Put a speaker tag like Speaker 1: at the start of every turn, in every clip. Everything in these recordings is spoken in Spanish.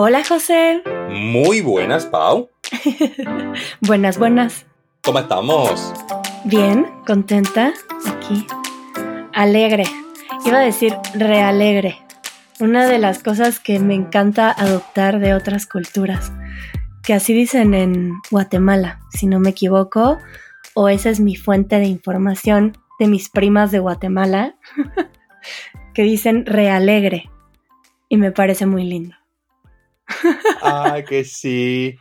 Speaker 1: Hola José.
Speaker 2: Muy buenas, Pau.
Speaker 1: buenas, buenas.
Speaker 2: ¿Cómo estamos?
Speaker 1: Bien, contenta, aquí. Alegre. Iba a decir realegre. Una de las cosas que me encanta adoptar de otras culturas. Que así dicen en Guatemala, si no me equivoco. O esa es mi fuente de información de mis primas de Guatemala. que dicen realegre. Y me parece muy lindo.
Speaker 2: Ay, que sí.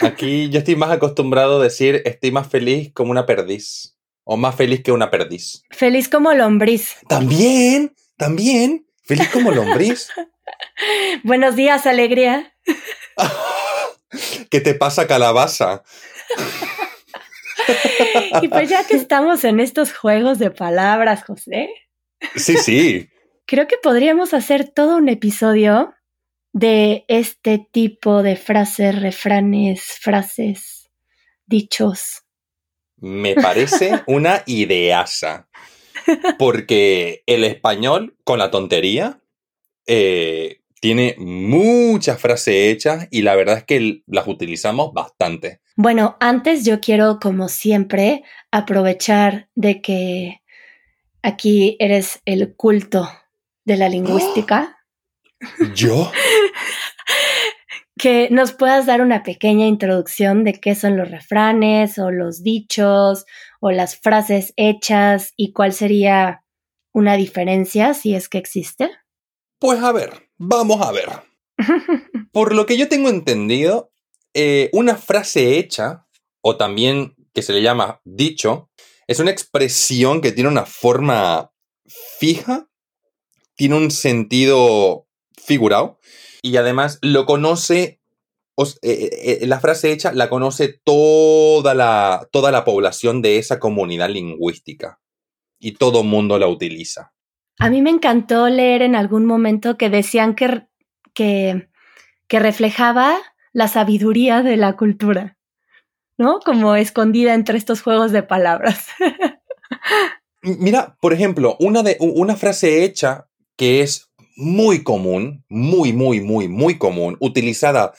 Speaker 2: Aquí yo estoy más acostumbrado a decir estoy más feliz como una perdiz. O más feliz que una perdiz.
Speaker 1: Feliz como lombriz.
Speaker 2: También, también. Feliz como lombriz.
Speaker 1: Buenos días, alegría.
Speaker 2: ¿Qué te pasa, calabaza?
Speaker 1: y pues ya que estamos en estos juegos de palabras, José.
Speaker 2: Sí, sí.
Speaker 1: Creo que podríamos hacer todo un episodio de este tipo de frases, refranes, frases, dichos.
Speaker 2: Me parece una ideasa. Porque el español, con la tontería, eh, tiene muchas frases hechas y la verdad es que las utilizamos bastante.
Speaker 1: Bueno, antes yo quiero, como siempre, aprovechar de que aquí eres el culto de la lingüística.
Speaker 2: ¿Yo?
Speaker 1: Que nos puedas dar una pequeña introducción de qué son los refranes o los dichos o las frases hechas y cuál sería una diferencia si es que existe.
Speaker 2: Pues a ver, vamos a ver. Por lo que yo tengo entendido, eh, una frase hecha, o también que se le llama dicho, es una expresión que tiene una forma fija, tiene un sentido figurado y además lo conoce, eh, eh, la frase hecha la conoce toda la, toda la población de esa comunidad lingüística y todo mundo la utiliza.
Speaker 1: A mí me encantó leer en algún momento que decían que, que, que reflejaba la sabiduría de la cultura, ¿no? Como escondida entre estos juegos de palabras.
Speaker 2: Mira, por ejemplo, una, de, una frase hecha que es muy común, muy, muy, muy, muy común, utilizada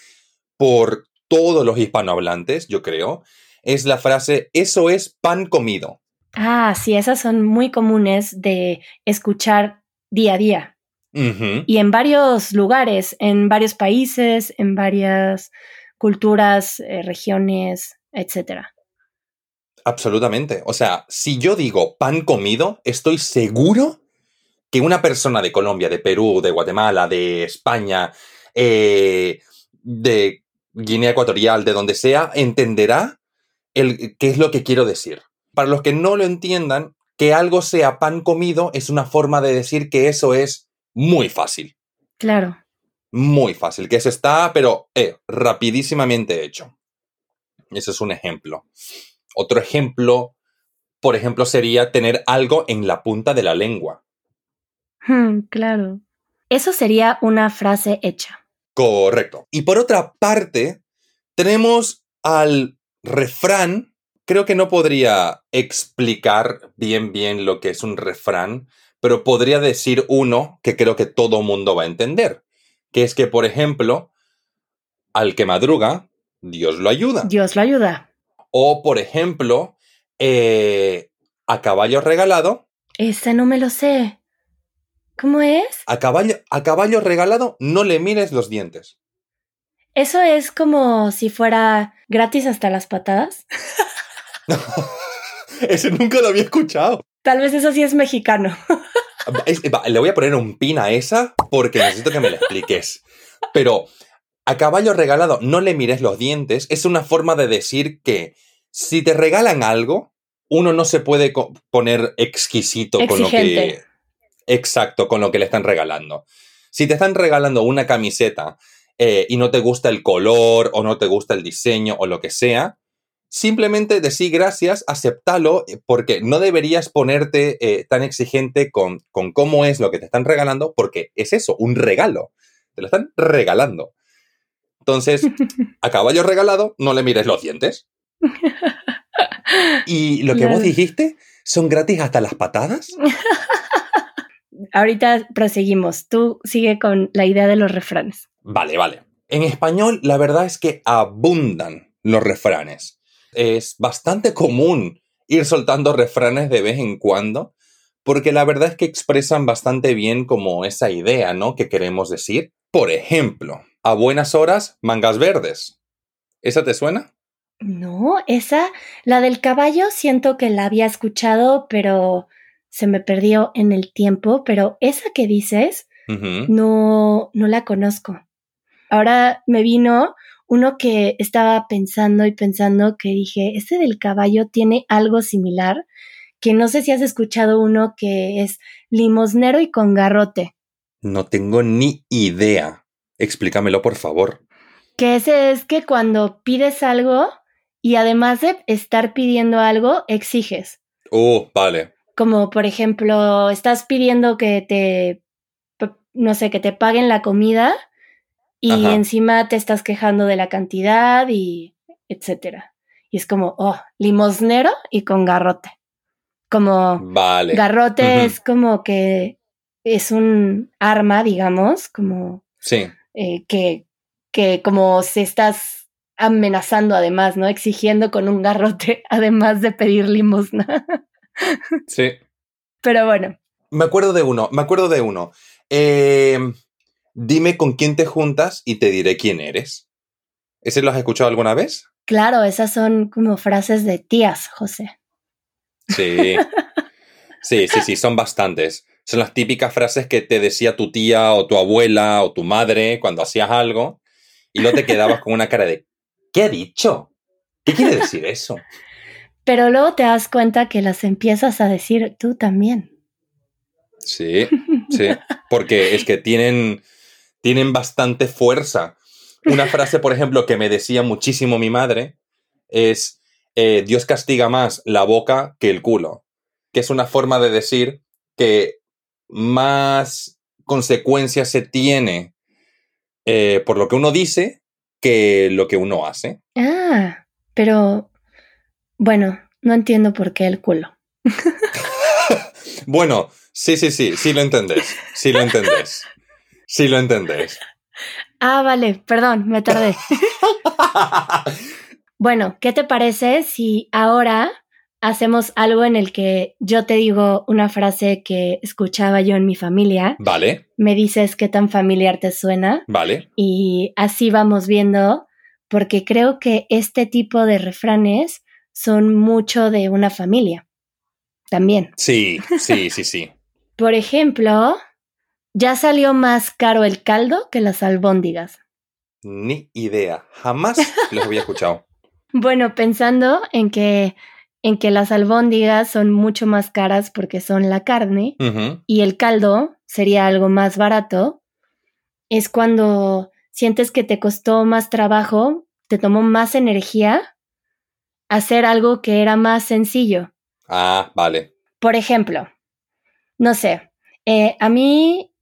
Speaker 2: por todos los hispanohablantes, yo creo, es la frase, eso es pan comido.
Speaker 1: Ah, sí, esas son muy comunes de escuchar día a día. Y en varios lugares, en varios países, en varias culturas, eh, regiones, etc.
Speaker 2: Absolutamente. O sea, si yo digo pan comido, estoy seguro que una persona de Colombia, de Perú, de Guatemala, de España, eh, de Guinea Ecuatorial, de donde sea, entenderá el, qué es lo que quiero decir. Para los que no lo entiendan, que algo sea pan comido es una forma de decir que eso es muy fácil.
Speaker 1: Claro.
Speaker 2: Muy fácil, que eso está, pero eh, rapidísimamente hecho. Ese es un ejemplo. Otro ejemplo, por ejemplo, sería tener algo en la punta de la lengua.
Speaker 1: Hmm, claro. Eso sería una frase hecha.
Speaker 2: Correcto. Y por otra parte, tenemos al refrán. Creo que no podría explicar bien bien lo que es un refrán, pero podría decir uno que creo que todo mundo va a entender, que es que, por ejemplo, al que madruga, Dios lo ayuda.
Speaker 1: Dios lo ayuda.
Speaker 2: O, por ejemplo, eh, a caballo regalado.
Speaker 1: Ese no me lo sé. ¿Cómo es?
Speaker 2: A caballo, a caballo regalado no le mires los dientes.
Speaker 1: ¿Eso es como si fuera gratis hasta las patadas?
Speaker 2: Ese nunca lo había escuchado.
Speaker 1: Tal vez eso sí es mexicano.
Speaker 2: le voy a poner un pin a esa porque necesito que me lo expliques. Pero a caballo regalado no le mires los dientes es una forma de decir que si te regalan algo, uno no se puede poner exquisito con lo que exacto con lo que le están regalando. Si te están regalando una camiseta eh, y no te gusta el color o no te gusta el diseño o lo que sea, simplemente decir gracias, aceptalo, eh, porque no deberías ponerte eh, tan exigente con, con cómo es lo que te están regalando, porque es eso, un regalo. Te lo están regalando. Entonces, a caballo regalado, no le mires los dientes. Y lo que vos dijiste, ¿son gratis hasta las patadas?
Speaker 1: ahorita proseguimos. Tú sigue con la idea de los refranes.
Speaker 2: Vale, vale. En español, la verdad es que abundan los refranes. Es bastante común ir soltando refranes de vez en cuando, porque la verdad es que expresan bastante bien como esa idea, ¿no? Que queremos decir. Por ejemplo, a buenas horas, mangas verdes. ¿Esa te suena?
Speaker 1: No, esa, la del caballo, siento que la había escuchado, pero se me perdió en el tiempo, pero esa que dices, no, no la conozco. Ahora me vino uno que estaba pensando y pensando que dije, ese del caballo tiene algo similar, que no sé si has escuchado uno que es limosnero y con garrote.
Speaker 2: No tengo ni idea. Explícamelo, por favor.
Speaker 1: Que ese es que cuando pides algo y además de estar pidiendo algo, exiges.
Speaker 2: Oh, vale.
Speaker 1: Como por ejemplo, estás pidiendo que te, no sé, que te paguen la comida y encima te estás quejando de la cantidad y etcétera. Y es como, oh, limosnero y con garrote. Como
Speaker 2: vale.
Speaker 1: garrote es como que es un arma, digamos, como
Speaker 2: sí.
Speaker 1: Eh, que, que como si estás amenazando además, ¿no? Exigiendo con un garrote, además de pedir limosna.
Speaker 2: Sí.
Speaker 1: Pero bueno.
Speaker 2: Me acuerdo de uno, me acuerdo de uno. Eh, dime con quién te juntas y te diré quién eres. ¿Ese lo has escuchado alguna vez?
Speaker 1: Claro, esas son como frases de tías, José.
Speaker 2: Sí. Sí, sí, sí, son bastantes. Son las típicas frases que te decía tu tía o tu abuela o tu madre cuando hacías algo y no te quedabas con una cara de ¿qué ha dicho? ¿Qué quiere decir eso?
Speaker 1: Pero luego te das cuenta que las empiezas a decir tú también.
Speaker 2: Sí, sí, porque es que tienen, tienen bastante fuerza. Una frase, por ejemplo, que me decía muchísimo mi madre es, eh, Dios castiga más la boca que el culo, que es una forma de decir que más consecuencias se tiene eh, por lo que uno dice que lo que uno hace.
Speaker 1: Ah, pero bueno, no entiendo por qué el culo.
Speaker 2: bueno, sí, sí, sí, sí lo entendés, sí lo entendés, sí lo entendés.
Speaker 1: Ah, vale, perdón, me tardé. bueno, ¿qué te parece si ahora hacemos algo en el que yo te digo una frase que escuchaba yo en mi familia.
Speaker 2: Vale.
Speaker 1: Me dices qué tan familiar te suena.
Speaker 2: Vale.
Speaker 1: Y así vamos viendo, porque creo que este tipo de refranes son mucho de una familia. También.
Speaker 2: Sí, sí, sí, sí.
Speaker 1: Por ejemplo, ya salió más caro el caldo que las albóndigas.
Speaker 2: Ni idea. Jamás los había escuchado.
Speaker 1: bueno, pensando en que en que las albóndigas son mucho más caras porque son la carne y el caldo sería algo más barato, es cuando sientes que te costó más trabajo, te tomó más energía hacer algo que era más sencillo.
Speaker 2: Ah, vale.
Speaker 1: Por ejemplo, no sé, eh, a mí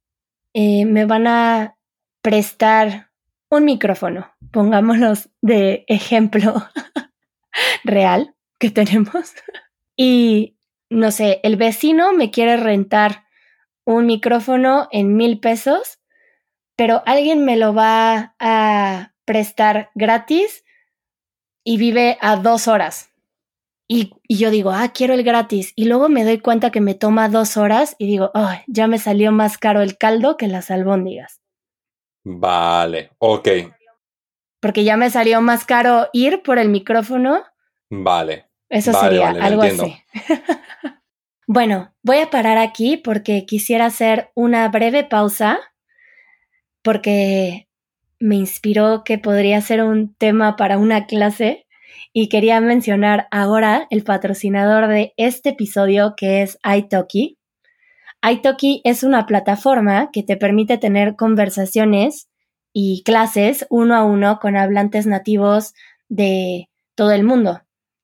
Speaker 1: eh, me van a prestar un micrófono, pongámonos de ejemplo real que tenemos. Y, no sé, el vecino me quiere rentar un micrófono en mil pesos, pero alguien me lo va a prestar gratis y vive a dos horas. Y, yo digo, ah, quiero el gratis. Y luego me doy cuenta que me toma dos horas y digo, oh, ya me salió más caro el caldo que las albóndigas.
Speaker 2: Vale, ok.
Speaker 1: Porque ya me salió más caro ir por el micrófono.
Speaker 2: Vale.
Speaker 1: Eso sería algo así. bueno, voy a parar aquí porque quisiera hacer una breve pausa porque me inspiró que podría ser un tema para una clase y quería mencionar ahora el patrocinador de este episodio que es iTalki. iTalki es una plataforma que te permite tener conversaciones y clases uno a uno con hablantes nativos de todo el mundo.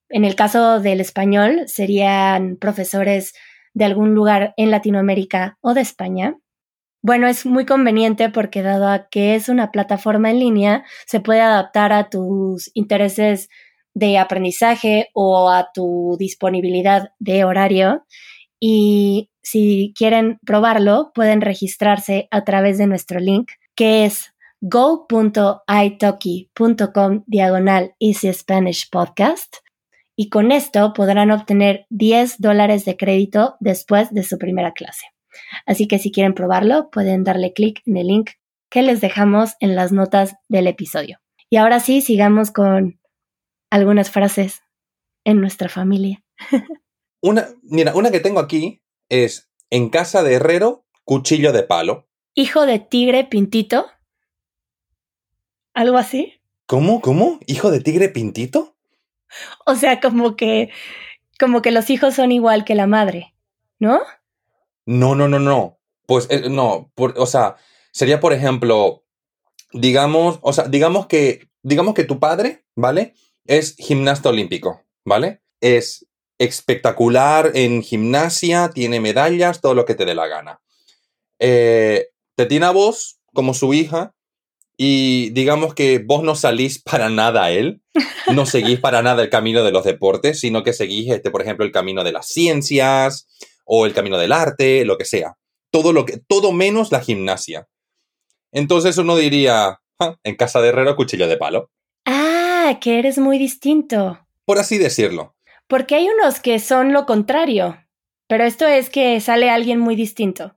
Speaker 1: En el caso del español, serían profesores de algún lugar en Latinoamérica o de España. Bueno, es muy conveniente porque dado a que es una plataforma en línea, se puede adaptar a tus intereses de aprendizaje o a tu disponibilidad de horario. Y si quieren probarlo, pueden registrarse a través de nuestro link, que es go.italki.com diagonal Easy Spanish Podcast y con esto podrán obtener 10 dólares de crédito después de su primera clase. Así que si quieren probarlo, pueden darle clic en el link que les dejamos en las notas del episodio. Y ahora sí, sigamos con algunas frases en nuestra familia.
Speaker 2: Una, mira, una que tengo aquí es en casa de herrero, cuchillo de palo.
Speaker 1: Hijo de tigre pintito. ¿Algo así?
Speaker 2: ¿Cómo? ¿Cómo? ¿Hijo de tigre pintito?
Speaker 1: O sea, como que como que los hijos son igual que la madre, ¿no?
Speaker 2: No, no, no, no. Pues eh, no, o sea, sería por ejemplo, digamos, o sea, digamos que digamos que tu padre, ¿vale? Es gimnasta olímpico, ¿vale? Es espectacular en gimnasia, tiene medallas, todo lo que te dé la gana. Eh, te tiene a vos como su hija y digamos que vos no salís para nada a él, no seguís para nada el camino de los deportes, sino que seguís, este, por ejemplo, el camino de las ciencias o el camino del arte, lo que sea. Todo, lo que, todo menos la gimnasia. Entonces uno diría, ah, en casa de herrero, cuchillo de palo.
Speaker 1: Ah, que eres muy distinto.
Speaker 2: Por así decirlo.
Speaker 1: Porque hay unos que son lo contrario, pero esto es que sale alguien muy distinto.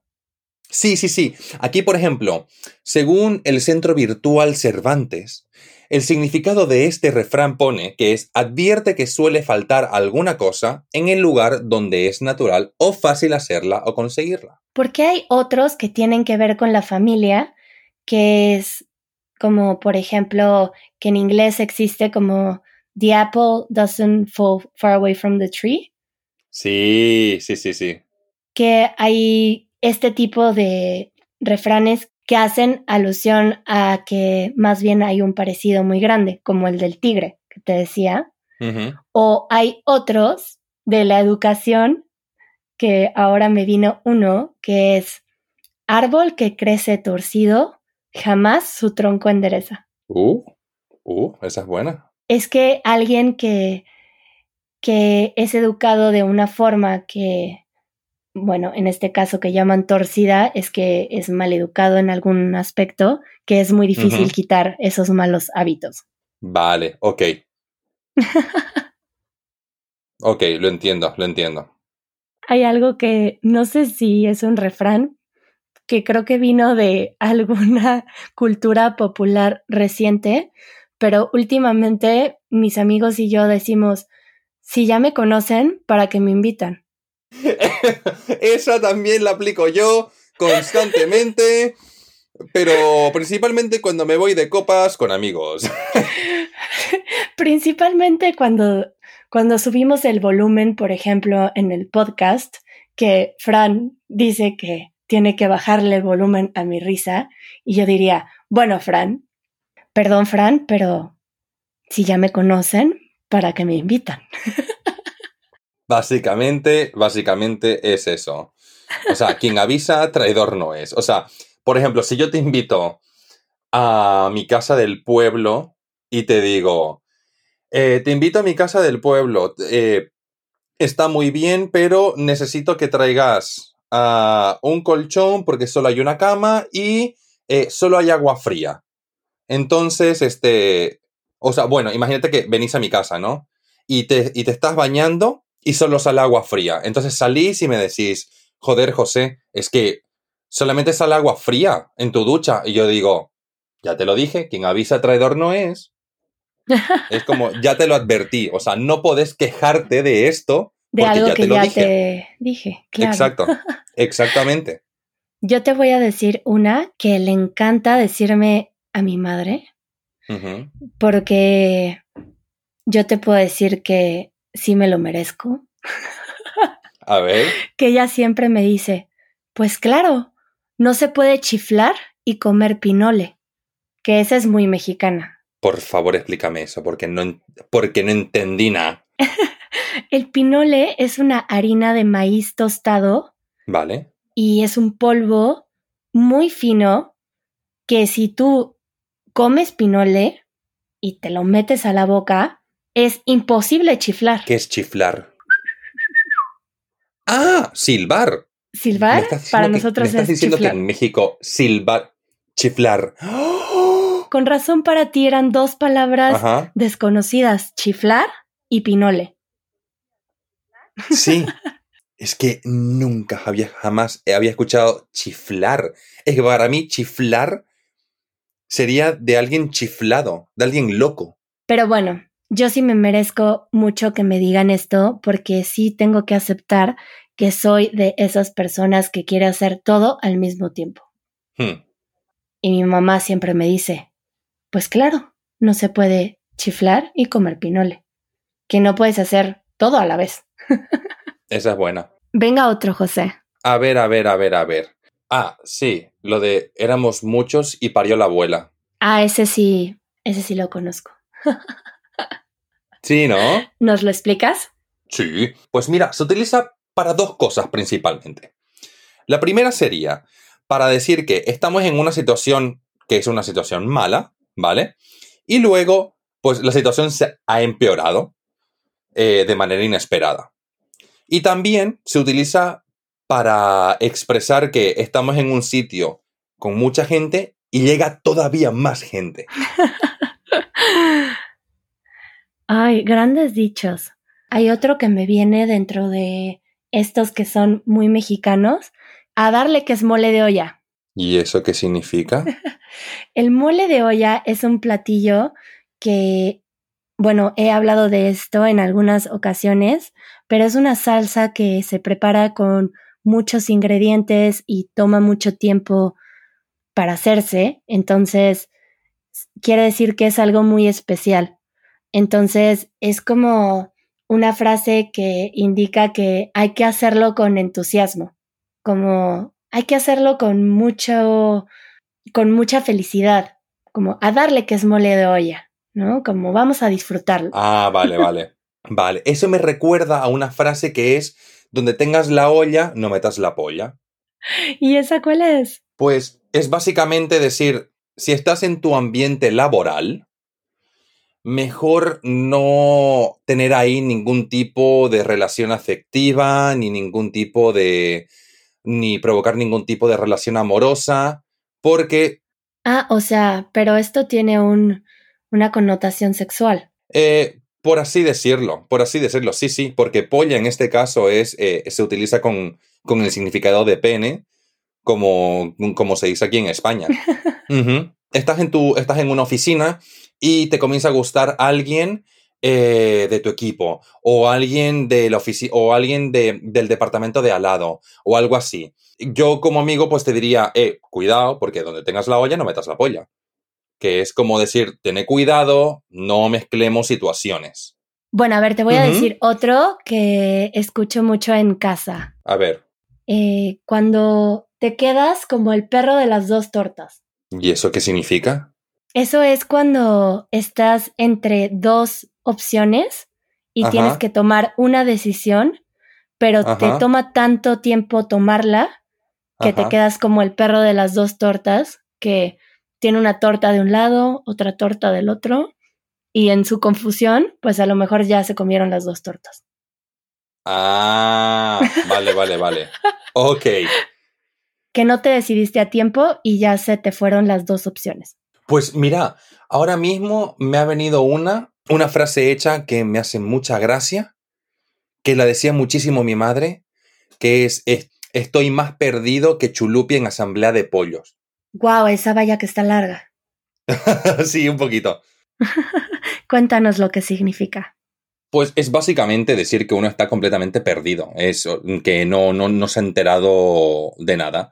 Speaker 2: Sí, sí, sí. Aquí, por ejemplo, según el Centro Virtual Cervantes, el significado de este refrán pone que es advierte que suele faltar alguna cosa en el lugar donde es natural o fácil hacerla o conseguirla.
Speaker 1: Porque hay otros que tienen que ver con la familia, que es como, por ejemplo, que en inglés existe como The apple doesn't fall far away from the tree.
Speaker 2: Sí, sí, sí, sí.
Speaker 1: Que hay este tipo de refranes que hacen alusión a que más bien hay un parecido muy grande, como el del tigre que te decía. O hay otros de la educación que ahora me vino uno que es árbol que crece torcido, jamás su tronco endereza.
Speaker 2: Uh, uh, esa es buena
Speaker 1: es que alguien que, que es educado de una forma que, bueno, en este caso que llaman torcida, es que es mal educado en algún aspecto, que es muy difícil quitar esos malos hábitos.
Speaker 2: Vale, ok. ok, lo entiendo, lo entiendo.
Speaker 1: Hay algo que no sé si es un refrán, que creo que vino de alguna cultura popular reciente, pero últimamente mis amigos y yo decimos, si ya me conocen, ¿para qué me invitan?
Speaker 2: Esa también la aplico yo constantemente, pero principalmente cuando me voy de copas con amigos.
Speaker 1: principalmente cuando, cuando subimos el volumen, por ejemplo, en el podcast, que Fran dice que tiene que bajarle el volumen a mi risa, y yo diría, bueno, Fran, Perdón, Fran, pero si ya me conocen, ¿para qué me invitan?
Speaker 2: Básicamente, básicamente es eso. O sea, quien avisa, traidor no es. O sea, por ejemplo, si yo te invito a mi casa del pueblo y te digo, eh, te invito a mi casa del pueblo, eh, está muy bien, pero necesito que traigas uh, un colchón porque solo hay una cama y eh, solo hay agua fría. Entonces, este, o sea, bueno, imagínate que venís a mi casa, ¿no? Y te, y te estás bañando y solo sale agua fría. Entonces salís y me decís, joder, José, es que solamente sale agua fría en tu ducha. Y yo digo, ya te lo dije, quien avisa traidor no es. Es como, ya te lo advertí. O sea, no podés quejarte de esto.
Speaker 1: De algo que ya te dije, claro.
Speaker 2: Exacto, exactamente.
Speaker 1: Yo te voy a decir una que le encanta decirme a mi madre, porque yo te puedo decir que sí me lo merezco.
Speaker 2: A ver.
Speaker 1: que ella siempre me dice, pues claro, no se puede chiflar y comer pinole, que esa es muy mexicana.
Speaker 2: Por favor, explícame eso, porque no, porque no entendí nada.
Speaker 1: El pinole es una harina de maíz tostado.
Speaker 2: Vale.
Speaker 1: Y es un polvo muy fino que si tú comes pinole y te lo metes a la boca, es imposible chiflar.
Speaker 2: ¿Qué es chiflar? Ah, silbar.
Speaker 1: Silbar para nosotros
Speaker 2: me estás diciendo que en México silbar, chiflar. ¡Oh!
Speaker 1: Con razón para ti eran dos palabras
Speaker 2: Ajá.
Speaker 1: desconocidas, chiflar y pinole.
Speaker 2: Sí. Es que nunca había jamás había escuchado chiflar. Es que para mí chiflar sería de alguien chiflado, de alguien loco.
Speaker 1: Pero bueno, yo sí me merezco mucho que me digan esto porque sí tengo que aceptar que soy de esas personas que quiere hacer todo al mismo tiempo.
Speaker 2: Hmm.
Speaker 1: Y mi mamá siempre me dice, pues claro, no se puede chiflar y comer pinole, que no puedes hacer todo a la vez.
Speaker 2: Esa es buena.
Speaker 1: Venga otro, José.
Speaker 2: A ver, a ver, a ver, a ver. Ah, sí, lo de éramos muchos y parió la abuela.
Speaker 1: Ah, ese sí, ese sí lo conozco.
Speaker 2: Sí, ¿no?
Speaker 1: ¿Nos lo explicas?
Speaker 2: Sí. Pues mira, se utiliza para dos cosas principalmente. La primera sería para decir que estamos en una situación que es una situación mala, ¿vale? Y luego, pues la situación se ha empeorado eh, de manera inesperada. Y también se utiliza para expresar que estamos en un sitio con mucha gente y llega todavía más gente.
Speaker 1: Ay, grandes dichos. Hay otro que me viene dentro de estos que son muy mexicanos, a darle que es mole de olla.
Speaker 2: ¿Y eso qué significa?
Speaker 1: El mole de olla es un platillo que, bueno, he hablado de esto en algunas ocasiones, pero es una salsa que se prepara con muchos ingredientes y toma mucho tiempo para hacerse. Entonces, quiere decir que es algo muy especial. Entonces, es como una frase que indica que hay que hacerlo con entusiasmo, como hay que hacerlo con mucho, con mucha felicidad, como a darle que es mole de olla, ¿no? Como vamos a disfrutarlo.
Speaker 2: Ah, vale, vale. Vale, eso me recuerda a una frase que es, donde tengas la olla, no metas la polla.
Speaker 1: ¿Y esa cuál es?
Speaker 2: Pues es básicamente decir, si estás en tu ambiente laboral, mejor no tener ahí ningún tipo de relación afectiva, ni ningún tipo de... ni provocar ningún tipo de relación amorosa, porque...
Speaker 1: Ah, o sea, pero esto tiene un, una connotación sexual.
Speaker 2: Eh, por así decirlo, por así decirlo, sí, sí, porque polla en este caso es, eh, se utiliza con, con, el significado de pene, como, como se dice aquí en España. uh -huh. estás, en tu, estás en una oficina y te comienza a gustar alguien eh, de tu equipo o alguien, de la o alguien de, del departamento de al lado o algo así. Yo como amigo pues te diría, eh, cuidado porque donde tengas la olla no metas la polla. Que es como decir, ten cuidado, no mezclemos situaciones.
Speaker 1: Bueno, a ver, te voy a uh -huh. decir otro que escucho mucho en casa.
Speaker 2: A ver.
Speaker 1: Eh, cuando te quedas como el perro de las dos tortas.
Speaker 2: ¿Y eso qué significa?
Speaker 1: Eso es cuando estás entre dos opciones y Ajá. tienes que tomar una decisión, pero Ajá. te toma tanto tiempo tomarla que Ajá. te quedas como el perro de las dos tortas, que tiene una torta de un lado, otra torta del otro, y en su confusión, pues a lo mejor ya se comieron las dos tortas.
Speaker 2: Ah, vale, vale, vale. Ok.
Speaker 1: Que no te decidiste a tiempo y ya se te fueron las dos opciones.
Speaker 2: Pues mira, ahora mismo me ha venido una, una frase hecha que me hace mucha gracia, que la decía muchísimo mi madre, que es, es estoy más perdido que chulupi en asamblea de pollos.
Speaker 1: Guau, wow, esa valla que está larga.
Speaker 2: sí, un poquito.
Speaker 1: Cuéntanos lo que significa.
Speaker 2: Pues es básicamente decir que uno está completamente perdido, es que no, no, no se ha enterado de nada.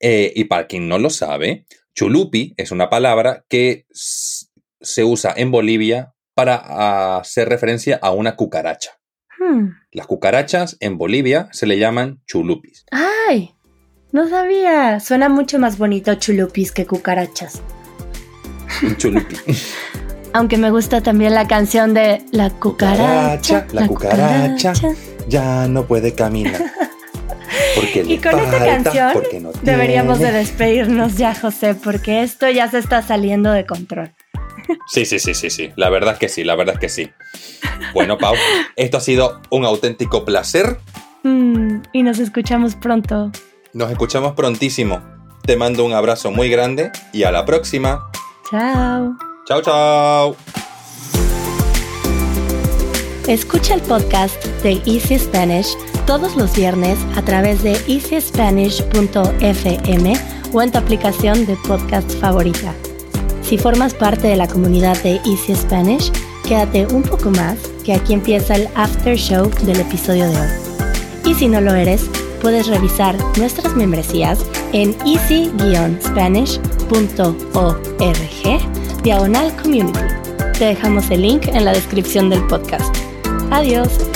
Speaker 2: Eh, y para quien no lo sabe, chulupi es una palabra que se usa en Bolivia para hacer referencia a una cucaracha. Hmm. Las cucarachas en Bolivia se le llaman chulupis.
Speaker 1: ¡Ay! No sabía. Suena mucho más bonito chulupis que cucarachas.
Speaker 2: Chulupi.
Speaker 1: Aunque me gusta también la canción de La cucaracha.
Speaker 2: la, la cucaracha, cucaracha, ya no puede caminar. Porque
Speaker 1: y con
Speaker 2: falta,
Speaker 1: esta canción
Speaker 2: no
Speaker 1: deberíamos
Speaker 2: tiene.
Speaker 1: de despedirnos ya, José, porque esto ya se está saliendo de control.
Speaker 2: Sí, sí, sí, sí, sí. La verdad es que sí, la verdad es que sí. Bueno, Pau, esto ha sido un auténtico placer.
Speaker 1: Mm, y nos escuchamos pronto.
Speaker 2: Nos escuchamos prontísimo. Te mando un abrazo muy grande y a la próxima.
Speaker 1: Chao.
Speaker 2: Chao, chao.
Speaker 1: Escucha el podcast de Easy Spanish todos los viernes a través de easyspanish.fm o en tu aplicación de podcast favorita. Si formas parte de la comunidad de Easy Spanish, quédate un poco más, que aquí empieza el after show del episodio de hoy. Y si no lo eres, puedes revisar nuestras membresías en easy-spanish.org diagonal community. Te dejamos el link en la descripción del podcast. Adiós.